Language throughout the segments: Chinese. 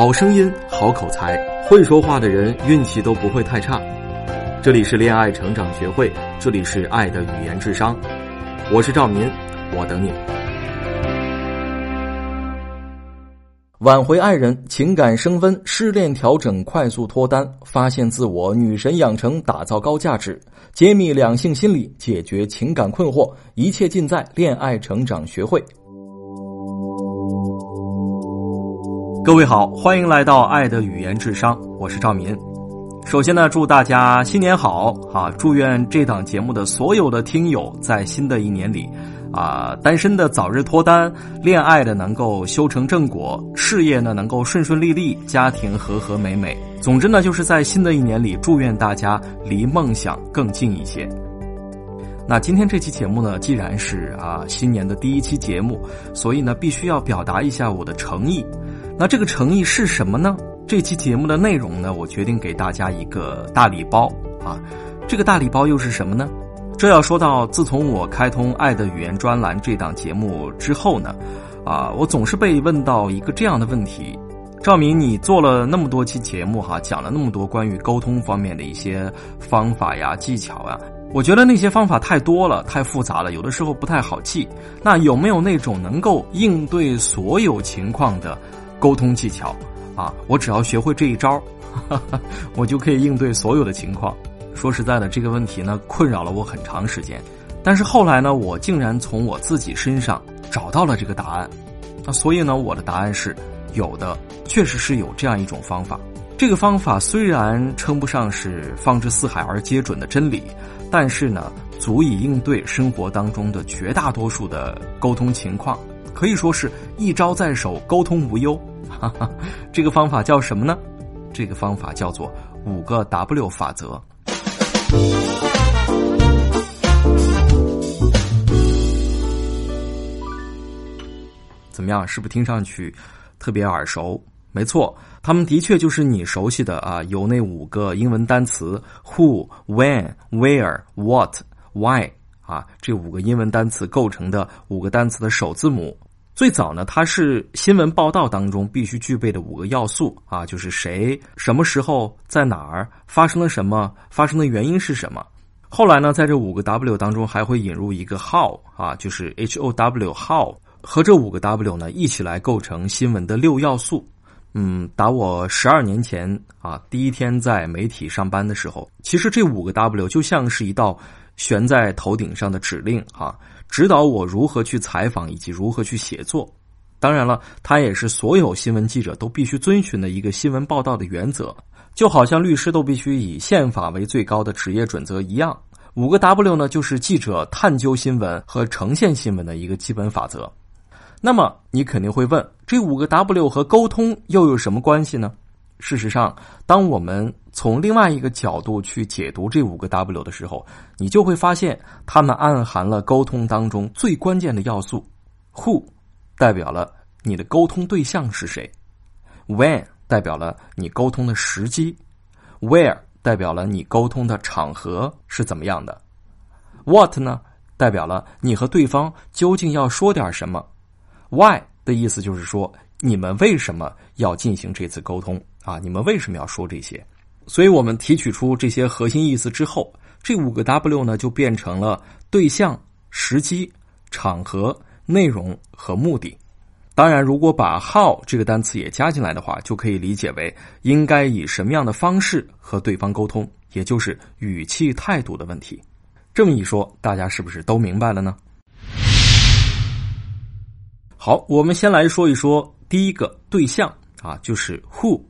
好声音，好口才，会说话的人运气都不会太差。这里是恋爱成长学会，这里是爱的语言智商。我是赵民，我等你。挽回爱人，情感升温，失恋调整，快速脱单，发现自我，女神养成，打造高价值，揭秘两性心理，解决情感困惑，一切尽在恋爱成长学会。各位好，欢迎来到爱的语言智商，我是赵民。首先呢，祝大家新年好啊！祝愿这档节目的所有的听友在新的一年里，啊，单身的早日脱单，恋爱的能够修成正果，事业呢能够顺顺利利，家庭和和美美。总之呢，就是在新的一年里，祝愿大家离梦想更近一些。那今天这期节目呢，既然是啊新年的第一期节目，所以呢，必须要表达一下我的诚意。那这个诚意是什么呢？这期节目的内容呢，我决定给大家一个大礼包啊！这个大礼包又是什么呢？这要说到自从我开通《爱的语言》专栏这档节目之后呢，啊，我总是被问到一个这样的问题：赵明，你做了那么多期节目哈，讲了那么多关于沟通方面的一些方法呀、技巧呀，我觉得那些方法太多了，太复杂了，有的时候不太好记。那有没有那种能够应对所有情况的？沟通技巧，啊，我只要学会这一招，我就可以应对所有的情况。说实在的，这个问题呢，困扰了我很长时间。但是后来呢，我竟然从我自己身上找到了这个答案。那所以呢，我的答案是有的，确实是有这样一种方法。这个方法虽然称不上是放之四海而皆准的真理，但是呢，足以应对生活当中的绝大多数的沟通情况，可以说是一招在手，沟通无忧。哈哈，这个方法叫什么呢？这个方法叫做五个 W 法则。怎么样？是不是听上去特别耳熟？没错，他们的确就是你熟悉的啊，由那五个英文单词 who、when、where、what、why 啊，这五个英文单词构成的五个单词的首字母。最早呢，它是新闻报道当中必须具备的五个要素啊，就是谁、什么时候、在哪儿发生了什么，发生的原因是什么。后来呢，在这五个 W 当中还会引入一个 How 啊，就是 H O W How 和这五个 W 呢一起来构成新闻的六要素。嗯，打我十二年前啊第一天在媒体上班的时候，其实这五个 W 就像是一道悬在头顶上的指令啊。指导我如何去采访以及如何去写作，当然了，它也是所有新闻记者都必须遵循的一个新闻报道的原则，就好像律师都必须以宪法为最高的职业准则一样。五个 W 呢，就是记者探究新闻和呈现新闻的一个基本法则。那么，你肯定会问，这五个 W 和沟通又有什么关系呢？事实上，当我们从另外一个角度去解读这五个 W 的时候，你就会发现它们暗含了沟通当中最关键的要素。Who 代表了你的沟通对象是谁，When 代表了你沟通的时机，Where 代表了你沟通的场合是怎么样的，What 呢代表了你和对方究竟要说点什么，Why 的意思就是说你们为什么要进行这次沟通。啊，你们为什么要说这些？所以我们提取出这些核心意思之后，这五个 W 呢就变成了对象、时机、场合、内容和目的。当然，如果把 How 这个单词也加进来的话，就可以理解为应该以什么样的方式和对方沟通，也就是语气态度的问题。这么一说，大家是不是都明白了呢？好，我们先来说一说第一个对象啊，就是 Who。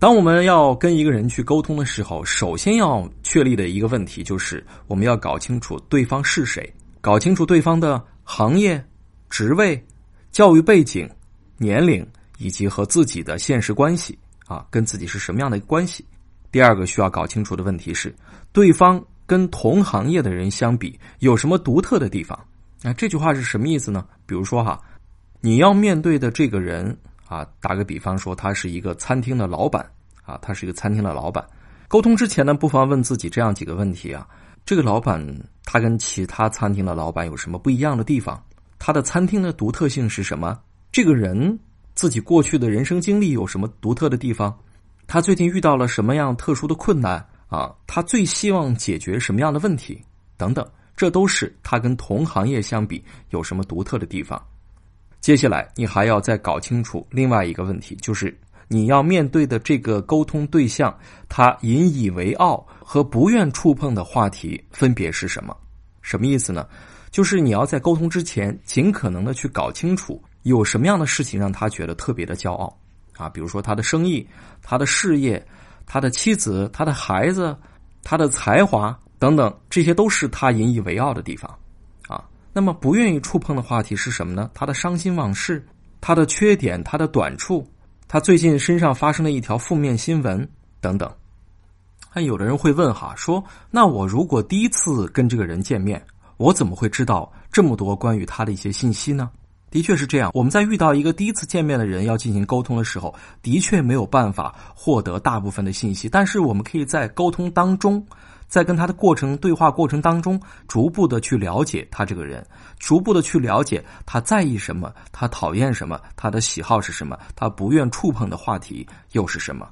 当我们要跟一个人去沟通的时候，首先要确立的一个问题就是，我们要搞清楚对方是谁，搞清楚对方的行业、职位、教育背景、年龄以及和自己的现实关系啊，跟自己是什么样的关系。第二个需要搞清楚的问题是，对方跟同行业的人相比有什么独特的地方？那这句话是什么意思呢？比如说哈，你要面对的这个人。啊，打个比方说，他是一个餐厅的老板啊，他是一个餐厅的老板。沟通之前呢，不妨问自己这样几个问题啊：这个老板他跟其他餐厅的老板有什么不一样的地方？他的餐厅的独特性是什么？这个人自己过去的人生经历有什么独特的地方，他最近遇到了什么样特殊的困难啊？他最希望解决什么样的问题等等，这都是他跟同行业相比有什么独特的地方。接下来，你还要再搞清楚另外一个问题，就是你要面对的这个沟通对象，他引以为傲和不愿触碰的话题分别是什么？什么意思呢？就是你要在沟通之前，尽可能的去搞清楚有什么样的事情让他觉得特别的骄傲啊，比如说他的生意、他的事业、他的妻子、他的孩子、他的才华等等，这些都是他引以为傲的地方。那么不愿意触碰的话题是什么呢？他的伤心往事、他的缺点、他的短处、他最近身上发生的一条负面新闻等等。还有的人会问哈，说那我如果第一次跟这个人见面，我怎么会知道这么多关于他的一些信息呢？的确是这样，我们在遇到一个第一次见面的人要进行沟通的时候，的确没有办法获得大部分的信息，但是我们可以在沟通当中。在跟他的过程对话过程当中，逐步的去了解他这个人，逐步的去了解他在意什么，他讨厌什么，他的喜好是什么，他不愿触碰的话题又是什么。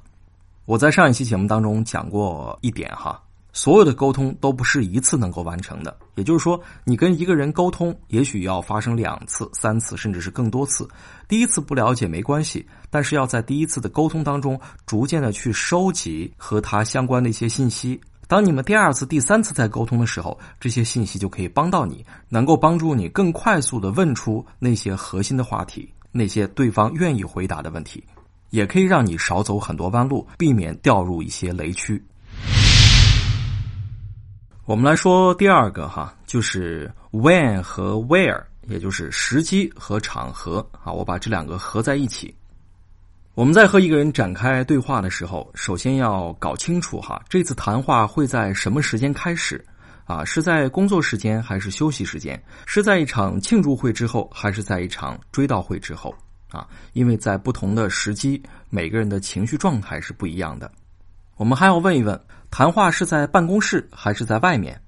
我在上一期节目当中讲过一点哈，所有的沟通都不是一次能够完成的，也就是说，你跟一个人沟通，也许要发生两次、三次，甚至是更多次。第一次不了解没关系，但是要在第一次的沟通当中，逐渐的去收集和他相关的一些信息。当你们第二次、第三次在沟通的时候，这些信息就可以帮到你，能够帮助你更快速的问出那些核心的话题，那些对方愿意回答的问题，也可以让你少走很多弯路，避免掉入一些雷区。我们来说第二个哈，就是 when 和 where，也就是时机和场合啊，我把这两个合在一起。我们在和一个人展开对话的时候，首先要搞清楚哈，这次谈话会在什么时间开始？啊，是在工作时间还是休息时间？是在一场庆祝会之后，还是在一场追悼会之后？啊，因为在不同的时机，每个人的情绪状态是不一样的。我们还要问一问，谈话是在办公室还是在外面？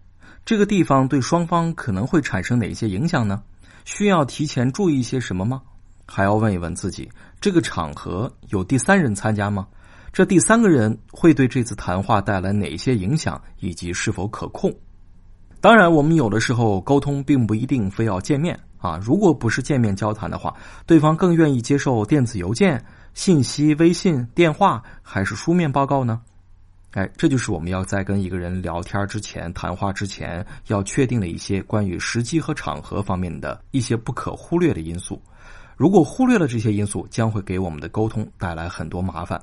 这个地方对双方可能会产生哪些影响呢？需要提前注意一些什么吗？还要问一问自己。这个场合有第三人参加吗？这第三个人会对这次谈话带来哪些影响，以及是否可控？当然，我们有的时候沟通并不一定非要见面啊。如果不是见面交谈的话，对方更愿意接受电子邮件、信息、微信、电话，还是书面报告呢？哎，这就是我们要在跟一个人聊天之前、谈话之前要确定的一些关于时机和场合方面的一些不可忽略的因素。如果忽略了这些因素，将会给我们的沟通带来很多麻烦。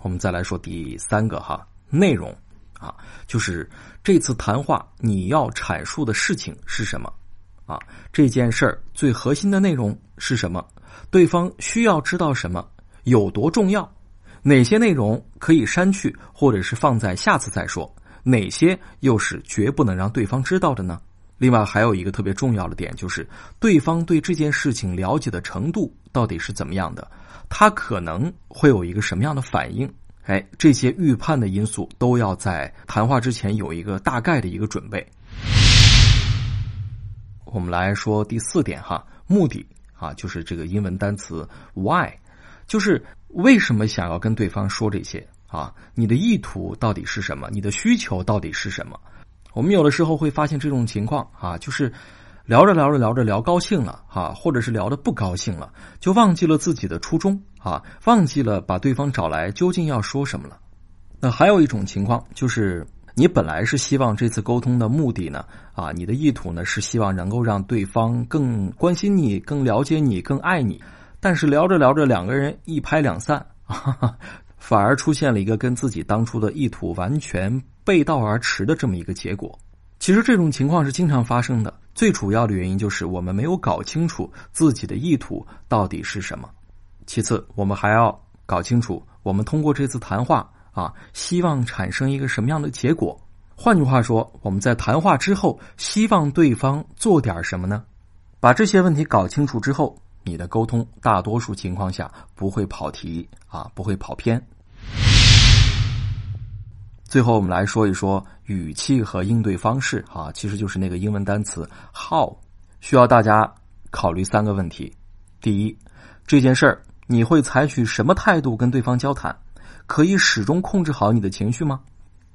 我们再来说第三个哈，内容啊，就是这次谈话你要阐述的事情是什么啊？这件事儿最核心的内容是什么？对方需要知道什么？有多重要？哪些内容可以删去，或者是放在下次再说？哪些又是绝不能让对方知道的呢？另外还有一个特别重要的点，就是对方对这件事情了解的程度到底是怎么样的，他可能会有一个什么样的反应？哎，这些预判的因素都要在谈话之前有一个大概的一个准备。我们来说第四点哈，目的啊，就是这个英文单词 why，就是为什么想要跟对方说这些啊？你的意图到底是什么？你的需求到底是什么？我们有的时候会发现这种情况啊，就是聊着聊着聊着聊高兴了啊，或者是聊的不高兴了，就忘记了自己的初衷啊，忘记了把对方找来究竟要说什么了。那还有一种情况就是，你本来是希望这次沟通的目的呢啊，你的意图呢是希望能够让对方更关心你、更了解你、更爱你，但是聊着聊着两个人一拍两散啊。反而出现了一个跟自己当初的意图完全背道而驰的这么一个结果。其实这种情况是经常发生的，最主要的原因就是我们没有搞清楚自己的意图到底是什么。其次，我们还要搞清楚我们通过这次谈话啊，希望产生一个什么样的结果。换句话说，我们在谈话之后希望对方做点什么呢？把这些问题搞清楚之后，你的沟通大多数情况下不会跑题啊，不会跑偏。最后，我们来说一说语气和应对方式啊，其实就是那个英文单词 how，需要大家考虑三个问题。第一，这件事儿你会采取什么态度跟对方交谈？可以始终控制好你的情绪吗？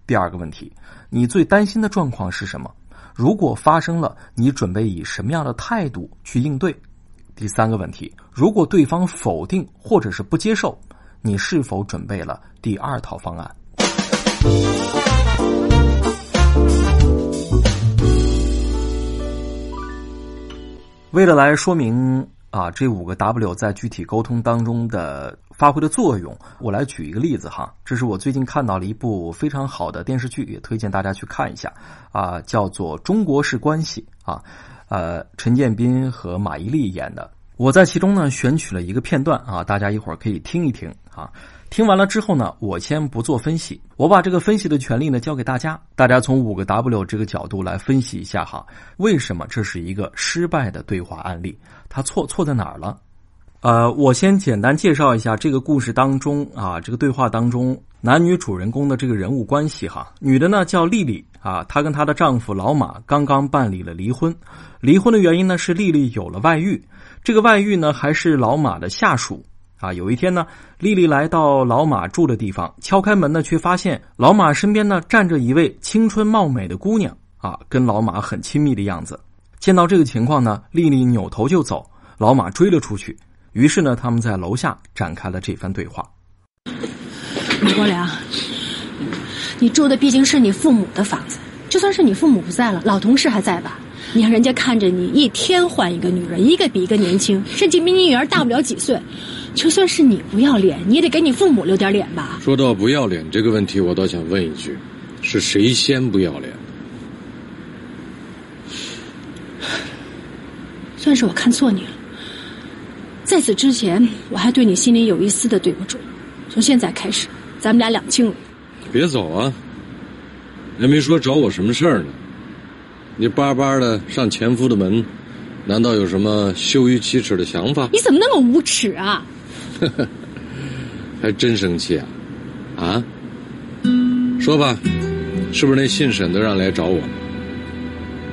第二个问题，你最担心的状况是什么？如果发生了，你准备以什么样的态度去应对？第三个问题，如果对方否定或者是不接受，你是否准备了第二套方案？为了来说明啊这五个 W 在具体沟通当中的发挥的作用，我来举一个例子哈。这是我最近看到了一部非常好的电视剧，也推荐大家去看一下啊，叫做《中国式关系》啊，呃，陈建斌和马伊琍演的。我在其中呢选取了一个片段啊，大家一会儿可以听一听啊。听完了之后呢，我先不做分析，我把这个分析的权利呢交给大家，大家从五个 W 这个角度来分析一下哈，为什么这是一个失败的对话案例？它错错在哪儿了？呃，我先简单介绍一下这个故事当中啊，这个对话当中男女主人公的这个人物关系哈。女的呢叫丽丽啊，她跟她的丈夫老马刚刚办理了离婚，离婚的原因呢是丽丽有了外遇，这个外遇呢还是老马的下属。啊，有一天呢，丽丽来到老马住的地方，敲开门呢，却发现老马身边呢站着一位青春貌美的姑娘，啊，跟老马很亲密的样子。见到这个情况呢，丽丽扭头就走，老马追了出去。于是呢，他们在楼下展开了这番对话。马国良，你住的毕竟是你父母的房子，就算是你父母不在了，老同事还在吧？你让人家看着你一天换一个女人，一个比一个年轻，甚至比你女儿大不了几岁。就算是你不要脸，你也得给你父母留点脸吧。说到不要脸这个问题，我倒想问一句：是谁先不要脸？算是我看错你了。在此之前，我还对你心里有一丝的对不住。从现在开始，咱们俩两清了。别走啊！还没说找我什么事儿呢。你巴巴的上前夫的门，难道有什么羞于启齿的想法？你怎么那么无耻啊！呵呵，还真生气啊？啊？说吧，是不是那姓沈的让来找我？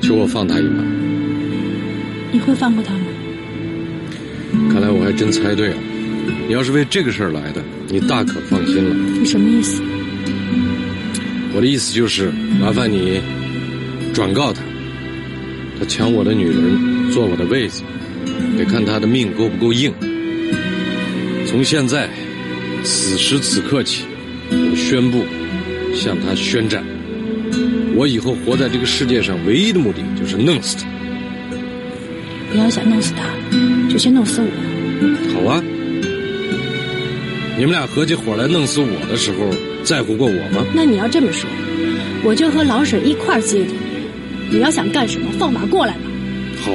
求我放他一马？你会放过他吗？看来我还真猜对了。你要是为这个事儿来的，你大可放心了。你什么意思？我的意思就是，麻烦你转告他。他抢我的女人，坐我的位子，得看他的命够不够硬。从现在，此时此刻起，我宣布向他宣战。我以后活在这个世界上，唯一的目的就是弄死他。你要想弄死他，就先弄死我。好啊，你们俩合起伙来弄死我的时候，在乎过我吗？那你要这么说，我就和老沈一块接你。你要想干什么，放马过来吧。好，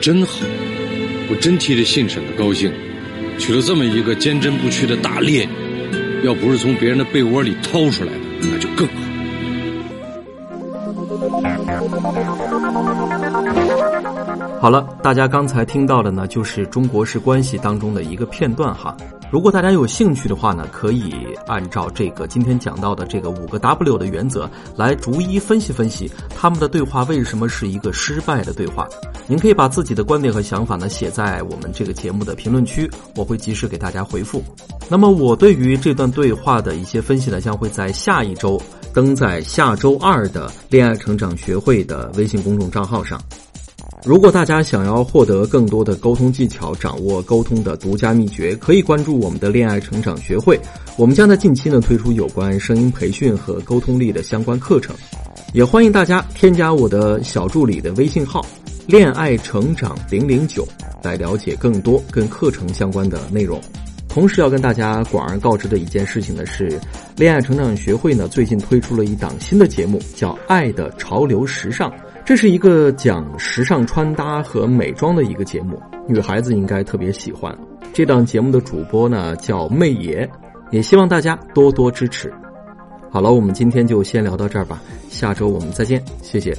真好，我真替这信审的高兴，娶了这么一个坚贞不屈的大烈女，要不是从别人的被窝里掏出来的，那就更好。好了，大家刚才听到的呢，就是中国式关系当中的一个片段哈。如果大家有兴趣的话呢，可以按照这个今天讲到的这个五个 W 的原则来逐一分析分析他们的对话为什么是一个失败的对话。您可以把自己的观点和想法呢写在我们这个节目的评论区，我会及时给大家回复。那么我对于这段对话的一些分析呢，将会在下一周登在下周二的恋爱成长学会的微信公众账号上。如果大家想要获得更多的沟通技巧，掌握沟通的独家秘诀，可以关注我们的恋爱成长学会。我们将在近期呢推出有关声音培训和沟通力的相关课程，也欢迎大家添加我的小助理的微信号“恋爱成长零零九”来了解更多跟课程相关的内容。同时要跟大家广而告之的一件事情呢是，恋爱成长学会呢最近推出了一档新的节目，叫《爱的潮流时尚》。这是一个讲时尚穿搭和美妆的一个节目，女孩子应该特别喜欢。这档节目的主播呢叫媚爷，也希望大家多多支持。好了，我们今天就先聊到这儿吧，下周我们再见，谢谢。